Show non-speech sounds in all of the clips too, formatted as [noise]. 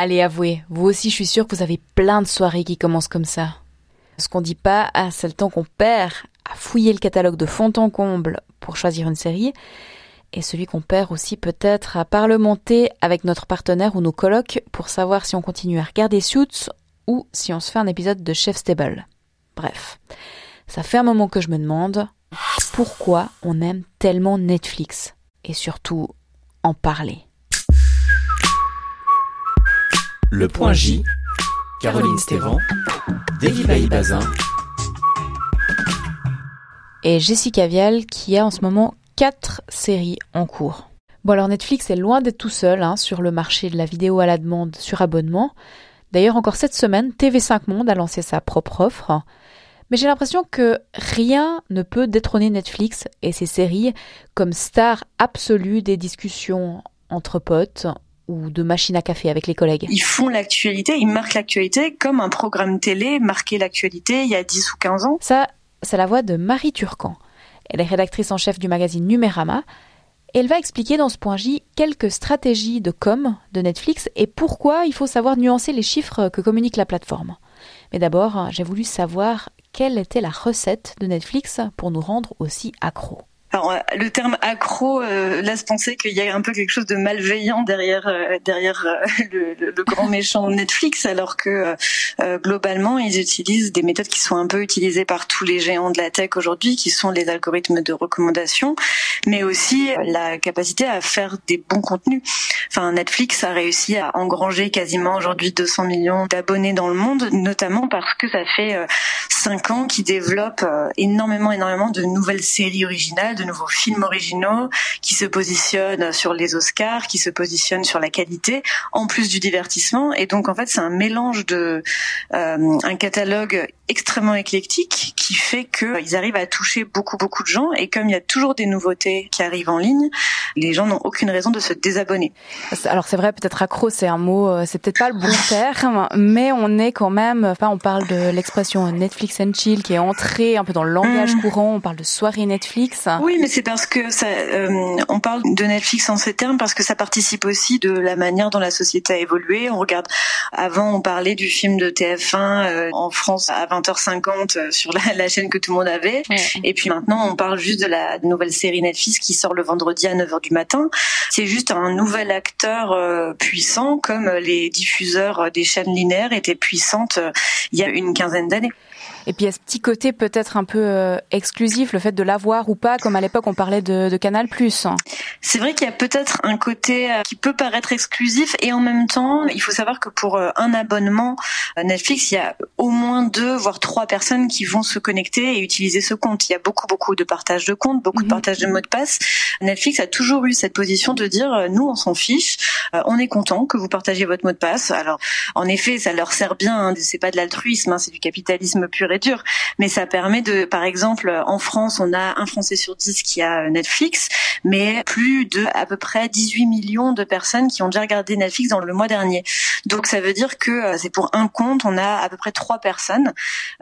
Allez, avouez, vous aussi je suis sûre que vous avez plein de soirées qui commencent comme ça. Ce qu'on dit pas, ah, c'est le temps qu'on perd à fouiller le catalogue de fond en comble pour choisir une série, et celui qu'on perd aussi peut-être à parlementer avec notre partenaire ou nos colocs pour savoir si on continue à regarder Suits ou si on se fait un épisode de Chef Stable. Bref, ça fait un moment que je me demande pourquoi on aime tellement Netflix et surtout en parler. Le point J, Caroline Stévan, Davy Bazin et Jessica Vial qui a en ce moment quatre séries en cours. Bon alors Netflix est loin d'être tout seul hein, sur le marché de la vidéo à la demande sur abonnement. D'ailleurs encore cette semaine, TV5 Monde a lancé sa propre offre. Mais j'ai l'impression que rien ne peut détrôner Netflix et ses séries comme star absolue des discussions entre potes ou de machines à café avec les collègues? Ils font l'actualité, ils marquent l'actualité comme un programme télé marquait l'actualité il y a 10 ou 15 ans. Ça, c'est la voix de Marie Turcan. Elle est rédactrice en chef du magazine Numérama. elle va expliquer dans ce point J quelques stratégies de com de Netflix et pourquoi il faut savoir nuancer les chiffres que communique la plateforme. Mais d'abord, j'ai voulu savoir quelle était la recette de Netflix pour nous rendre aussi accros. Alors, euh, le terme accro euh, laisse penser qu'il y a un peu quelque chose de malveillant derrière euh, derrière [laughs] le, le, grand méchant Netflix, alors que globalement ils utilisent des méthodes qui sont un peu utilisées par tous les géants de la tech aujourd'hui, qui sont les algorithmes de recommandation, mais aussi la capacité à faire des bons contenus. Enfin, Netflix a réussi à engranger quasiment aujourd'hui 200 millions d'abonnés dans le monde, notamment parce que ça fait cinq ans qu'ils développent énormément énormément de nouvelles séries originales de nouveaux films originaux qui se positionnent sur les Oscars, qui se positionnent sur la qualité, en plus du divertissement. Et donc en fait, c'est un mélange de euh, un catalogue extrêmement éclectique qui fait qu'ils arrivent à toucher beaucoup beaucoup de gens. Et comme il y a toujours des nouveautés qui arrivent en ligne, les gens n'ont aucune raison de se désabonner. Alors c'est vrai, peut-être accro, c'est un mot, euh, c'est peut-être pas le bon [laughs] terme, mais on est quand même, enfin, on parle de l'expression Netflix and chill qui est entrée un peu dans le langage mmh. courant. On parle de soirée Netflix. Oui, mais c'est parce que ça, euh, on parle de Netflix en ces termes parce que ça participe aussi de la manière dont la société a évolué. On regarde, avant on parlait du film de TF1 euh, en France à 20h50 euh, sur la, la, chaîne que tout le monde avait, et puis maintenant on parle juste de la nouvelle série Netflix qui sort le vendredi à 9h du matin. C'est juste un nouvel acteur puissant comme les diffuseurs des chaînes linéaires étaient puissantes il y a une quinzaine d'années. Et puis il y a ce petit côté peut-être un peu euh, exclusif, le fait de l'avoir ou pas, comme à l'époque on parlait de, de Canal+. C'est vrai qu'il y a peut-être un côté euh, qui peut paraître exclusif et en même temps, il faut savoir que pour euh, un abonnement Netflix, il y a au moins deux voire trois personnes qui vont se connecter et utiliser ce compte. Il y a beaucoup beaucoup de partage de comptes, beaucoup de mhm. partage de mots de passe. Netflix a toujours eu cette position de dire nous on s'en fiche, on est content que vous partagiez votre mot de passe. Alors en effet, ça leur sert bien, hein, c'est pas de l'altruisme, hein, c'est du capitalisme pur et dur, mais ça permet de, par exemple, en France, on a un Français sur dix qui a Netflix, mais plus de à peu près 18 millions de personnes qui ont déjà regardé Netflix dans le mois dernier. Donc ça veut dire que euh, c'est pour un compte, on a à peu près trois personnes.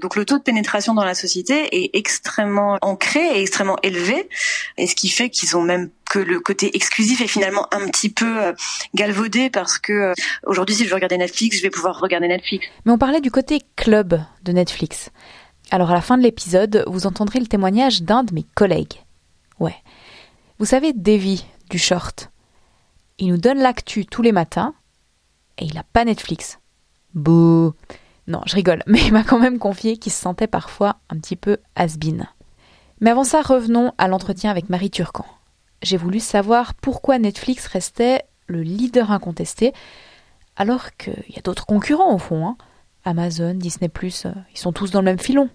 Donc le taux de pénétration dans la société est extrêmement ancré et extrêmement élevé, et ce qui fait qu'ils ont même que le côté exclusif est finalement un petit peu euh, galvaudé parce que euh, aujourd'hui si je veux regarder Netflix, je vais pouvoir regarder Netflix. Mais on parlait du côté club de Netflix. Alors à la fin de l'épisode, vous entendrez le témoignage d'un de mes collègues. Ouais. Vous savez Davy du short. Il nous donne l'actu tous les matins et il a pas Netflix. Bouh. Non, je rigole, [laughs] mais il m'a quand même confié qu'il se sentait parfois un petit peu has -been. Mais avant ça, revenons à l'entretien avec Marie Turcan. J'ai voulu savoir pourquoi Netflix restait le leader incontesté, alors qu'il y a d'autres concurrents au fond. Hein. Amazon, Disney ⁇ euh, ils sont tous dans le même filon.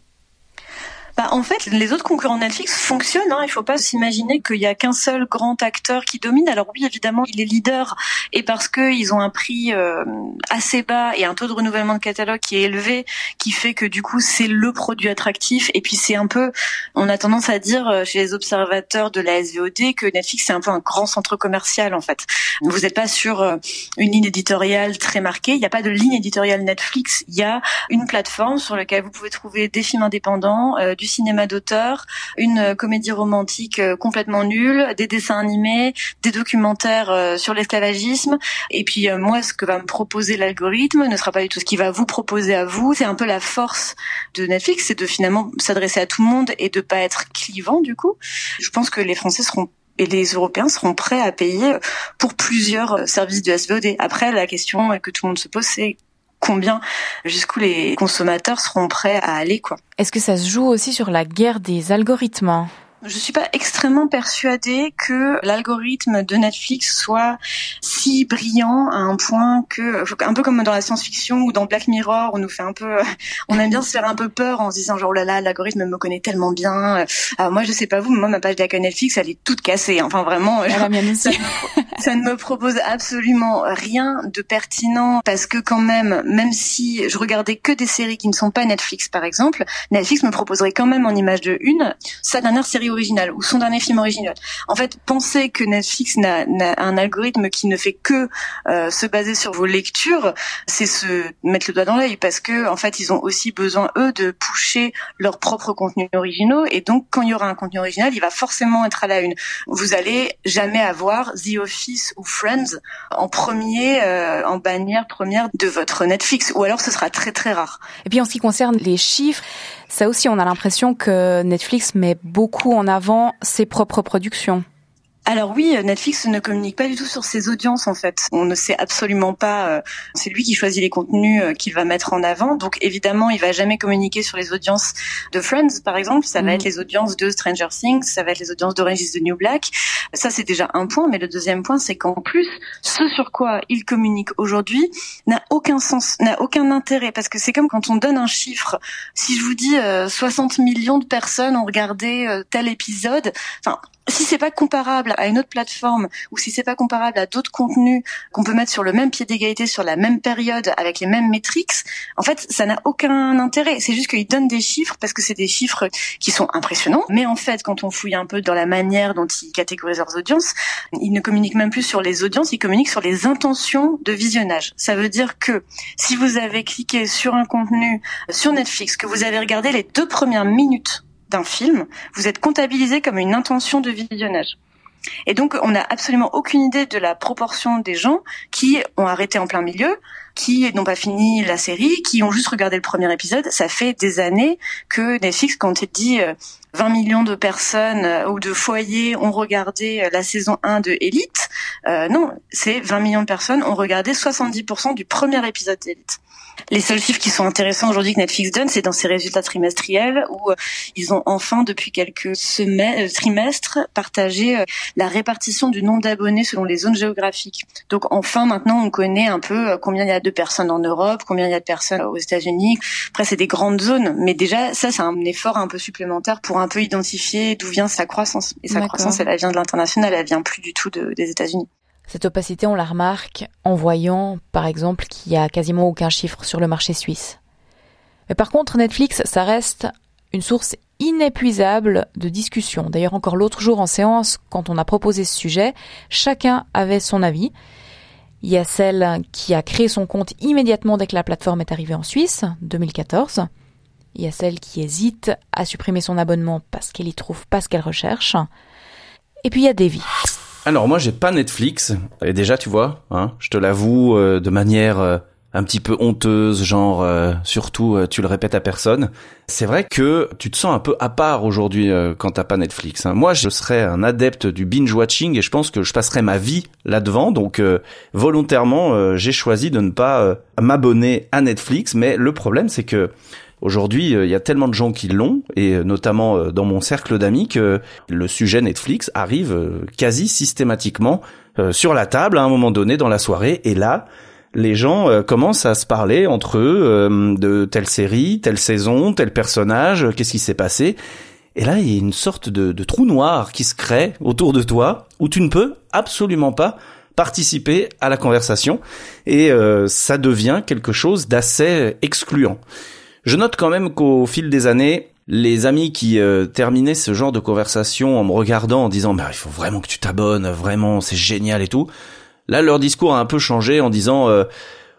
Bah, en fait, les autres concurrents Netflix fonctionnent. Hein. Il ne faut pas s'imaginer qu'il y a qu'un seul grand acteur qui domine. Alors oui, évidemment, il est leader et parce qu'ils ont un prix euh, assez bas et un taux de renouvellement de catalogue qui est élevé, qui fait que du coup c'est le produit attractif. Et puis c'est un peu, on a tendance à dire euh, chez les observateurs de la SVOD que Netflix c'est un peu un grand centre commercial en fait. Vous n'êtes pas sur euh, une ligne éditoriale très marquée. Il n'y a pas de ligne éditoriale Netflix. Il y a une plateforme sur laquelle vous pouvez trouver des films indépendants, du cinéma d'auteur, une comédie romantique complètement nulle, des dessins animés, des documentaires sur l'esclavagisme. Et puis moi, ce que va me proposer l'algorithme ne sera pas du tout ce qu'il va vous proposer à vous. C'est un peu la force de Netflix, c'est de finalement s'adresser à tout le monde et de pas être clivant du coup. Je pense que les Français seront et les Européens seront prêts à payer pour plusieurs services de SVOD. Après, la question que tout le monde se pose, c'est combien, jusqu'où les consommateurs seront prêts à aller, quoi. Est-ce que ça se joue aussi sur la guerre des algorithmes je suis pas extrêmement persuadée que l'algorithme de Netflix soit si brillant à un point que, un peu comme dans la science-fiction ou dans Black Mirror, on nous fait un peu, [laughs] on aime bien se faire un peu peur en se disant genre oh là là, l'algorithme me connaît tellement bien. Alors moi je sais pas vous, mais moi ma page d'accueil Netflix elle est toute cassée. Enfin vraiment, ça, ça, ne me propose absolument rien de pertinent parce que quand même, même si je regardais que des séries qui ne sont pas Netflix par exemple, Netflix me proposerait quand même en image de une sa dernière série original ou son dernier film original. En fait, penser que Netflix n'a un algorithme qui ne fait que euh, se baser sur vos lectures, c'est se mettre le doigt dans l'œil parce que en fait, ils ont aussi besoin eux de pousser leurs propres contenus originaux et donc quand il y aura un contenu original, il va forcément être à la une. Vous allez jamais avoir The Office ou Friends en premier, euh, en bannière première de votre Netflix, ou alors ce sera très très rare. Et puis en ce qui concerne les chiffres, ça aussi, on a l'impression que Netflix met beaucoup en avant ses propres productions. Alors oui, Netflix ne communique pas du tout sur ses audiences en fait. On ne sait absolument pas. Euh, c'est lui qui choisit les contenus euh, qu'il va mettre en avant. Donc évidemment, il va jamais communiquer sur les audiences de Friends, par exemple. Ça va mm. être les audiences de Stranger Things, ça va être les audiences d'Orange is the New Black. Ça c'est déjà un point. Mais le deuxième point, c'est qu'en plus, ce sur quoi il communique aujourd'hui n'a aucun sens, n'a aucun intérêt, parce que c'est comme quand on donne un chiffre. Si je vous dis 60 euh, millions de personnes ont regardé tel épisode, enfin si c'est pas comparable à une autre plateforme ou si c'est pas comparable à d'autres contenus qu'on peut mettre sur le même pied d'égalité sur la même période avec les mêmes métriques, en fait, ça n'a aucun intérêt. C'est juste qu'ils donnent des chiffres parce que c'est des chiffres qui sont impressionnants. Mais en fait, quand on fouille un peu dans la manière dont ils catégorisent leurs audiences, ils ne communiquent même plus sur les audiences, ils communiquent sur les intentions de visionnage. Ça veut dire que si vous avez cliqué sur un contenu sur Netflix, que vous avez regardé les deux premières minutes d'un film, vous êtes comptabilisé comme une intention de visionnage. Et donc, on n'a absolument aucune idée de la proportion des gens qui ont arrêté en plein milieu, qui n'ont pas fini la série, qui ont juste regardé le premier épisode. Ça fait des années que Netflix, quand il dit 20 euh, millions de personnes euh, ou de foyers ont regardé euh, la saison 1 de Elite, non, c'est 20 millions de personnes ont regardé 70% du premier épisode d'Elite. Les seuls chiffres qui sont intéressants aujourd'hui que Netflix donne, c'est dans ses résultats trimestriels où euh, ils ont enfin depuis quelques semaines, euh, trimestres, partagé euh, la répartition du nombre d'abonnés selon les zones géographiques. Donc enfin maintenant on connaît un peu combien il y a de personnes en Europe, combien il y a de personnes aux États-Unis. Après c'est des grandes zones, mais déjà ça c'est un effort un peu supplémentaire pour un peu identifier d'où vient sa croissance. Et sa croissance elle, vient de l'international, elle vient plus du tout des États-Unis. Cette opacité, on la remarque en voyant, par exemple, qu'il y a quasiment aucun chiffre sur le marché suisse. Mais par contre, Netflix, ça reste une source inépuisable de discussion. D'ailleurs, encore l'autre jour en séance, quand on a proposé ce sujet, chacun avait son avis. Il y a celle qui a créé son compte immédiatement dès que la plateforme est arrivée en Suisse, 2014. Il y a celle qui hésite à supprimer son abonnement parce qu'elle y trouve pas ce qu'elle recherche. Et puis il y a Davy. Alors moi j'ai pas Netflix et déjà tu vois, hein, je te l'avoue euh, de manière euh, un petit peu honteuse, genre euh, surtout tu le répètes à personne. C'est vrai que tu te sens un peu à part aujourd'hui quand t'as pas Netflix. Hein. Moi je serais un adepte du binge watching et je pense que je passerais ma vie là-devant. Donc volontairement j'ai choisi de ne pas m'abonner à Netflix. Mais le problème c'est que Aujourd'hui, euh, il y a tellement de gens qui l'ont, et euh, notamment euh, dans mon cercle d'amis, que le sujet Netflix arrive quasi systématiquement sur la table à un moment donné dans la soirée, et là, les gens commencent à se parler entre eux de telle série, telle saison, tel personnage, qu'est-ce qui s'est passé. Et là, il y a une sorte de, de, trou noir qui se crée autour de toi, où tu ne peux absolument pas participer à la conversation, et ça devient quelque chose d'assez excluant. Je note quand même qu'au fil des années, les amis qui euh, terminaient ce genre de conversation en me regardant en disant bah, il faut vraiment que tu t'abonnes, vraiment c'est génial et tout. Là leur discours a un peu changé en disant euh,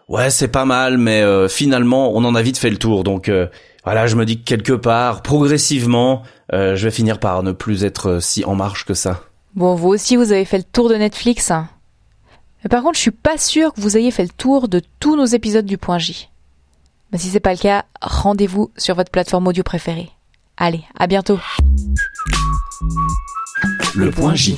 ouais c'est pas mal mais euh, finalement on en a vite fait le tour donc euh, voilà je me dis que quelque part progressivement euh, je vais finir par ne plus être si en marche que ça. Bon vous aussi vous avez fait le tour de Netflix. Hein. Par contre je suis pas sûr que vous ayez fait le tour de tous nos épisodes du point J. Mais si c'est pas le cas, rendez-vous sur votre plateforme audio préférée. Allez, à bientôt. Le point J.